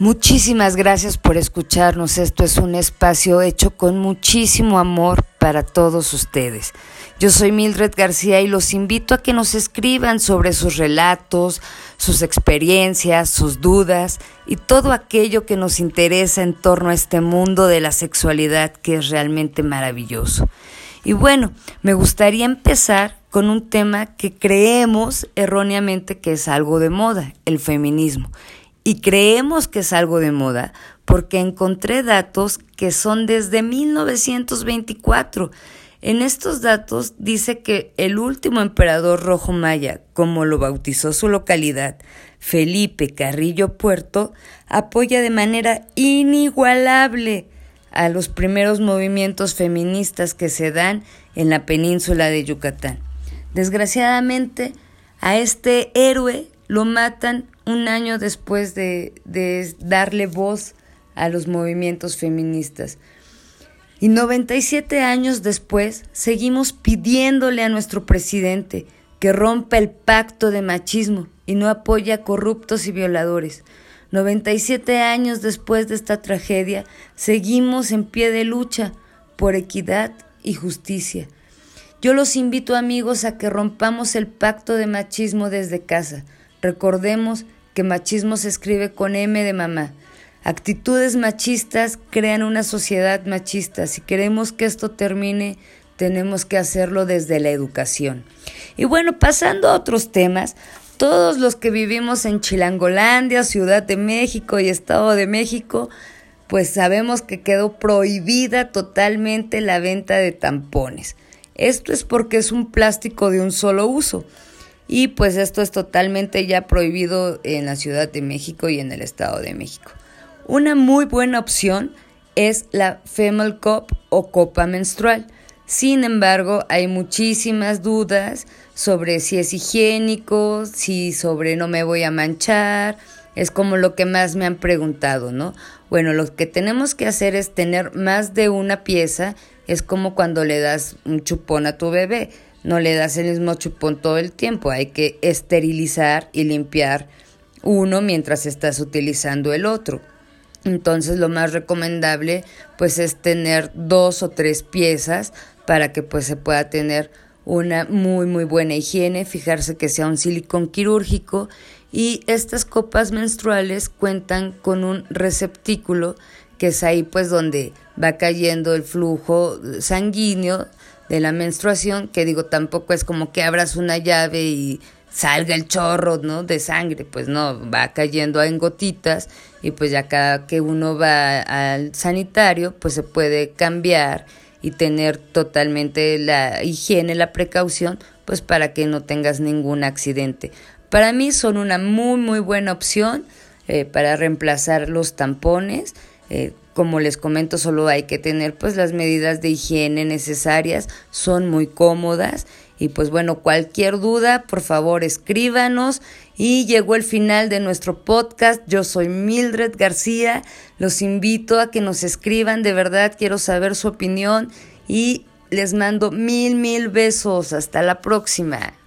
Muchísimas gracias por escucharnos. Esto es un espacio hecho con muchísimo amor para todos ustedes. Yo soy Mildred García y los invito a que nos escriban sobre sus relatos, sus experiencias, sus dudas y todo aquello que nos interesa en torno a este mundo de la sexualidad que es realmente maravilloso. Y bueno, me gustaría empezar con un tema que creemos erróneamente que es algo de moda, el feminismo. Y creemos que es algo de moda porque encontré datos que son desde 1924. En estos datos dice que el último emperador rojo maya, como lo bautizó su localidad, Felipe Carrillo Puerto, apoya de manera inigualable a los primeros movimientos feministas que se dan en la península de Yucatán. Desgraciadamente, a este héroe lo matan un año después de, darle voz a los movimientos feministas. Y 97 años después seguimos pidiéndole a nuestro presidente que rompa el pacto de machismo y no apoya a corruptos y violadores. 97 años después de esta tragedia seguimos en pie de lucha por equidad y justicia. Yo los invito amigos a que rompamos el pacto de machismo desde casa. Recordemos machismo se escribe con M de mamá. Actitudes machistas crean una sociedad machista. Si queremos que esto termine, tenemos que hacerlo desde la educación. Y bueno, pasando a otros temas, todos los que vivimos en Chilangolandia, Ciudad de México y Estado de México, pues sabemos que quedó prohibida totalmente la venta de tampones. Esto es porque es un plástico de un solo uso y pues esto es totalmente ya prohibido en la Ciudad de México y en el Estado de México. Una muy buena opción es la Female Cup o copa menstrual. Sin embargo, hay muchísimas dudas sobre si es higiénico, si sobre no me voy a manchar, es como lo que más me han preguntado, ¿no? Bueno, lo que tenemos que hacer es tener más de una pieza, es como cuando le das un chupón a tu bebé no le das el mismo chupón todo el tiempo, hay que esterilizar y limpiar uno mientras estás utilizando el otro. Entonces lo más recomendable pues es tener dos o tres piezas para que pues se pueda tener una muy muy buena higiene, fijarse que sea un silicón quirúrgico y estas copas menstruales cuentan con un receptículo que es ahí pues donde va cayendo el flujo sanguíneo de la menstruación, que digo, tampoco es como que abras una llave y salga el chorro, ¿no? De sangre, pues no, va cayendo en gotitas y pues ya cada que uno va al sanitario, pues se puede cambiar y tener totalmente la higiene, la precaución, pues para que no tengas ningún accidente. Para mí son una muy, muy buena opción eh, para reemplazar los tampones. Eh, como les comento, solo hay que tener pues las medidas de higiene necesarias, son muy cómodas y pues bueno, cualquier duda, por favor, escríbanos. Y llegó el final de nuestro podcast. Yo soy Mildred García. Los invito a que nos escriban, de verdad quiero saber su opinión y les mando mil, mil besos. Hasta la próxima.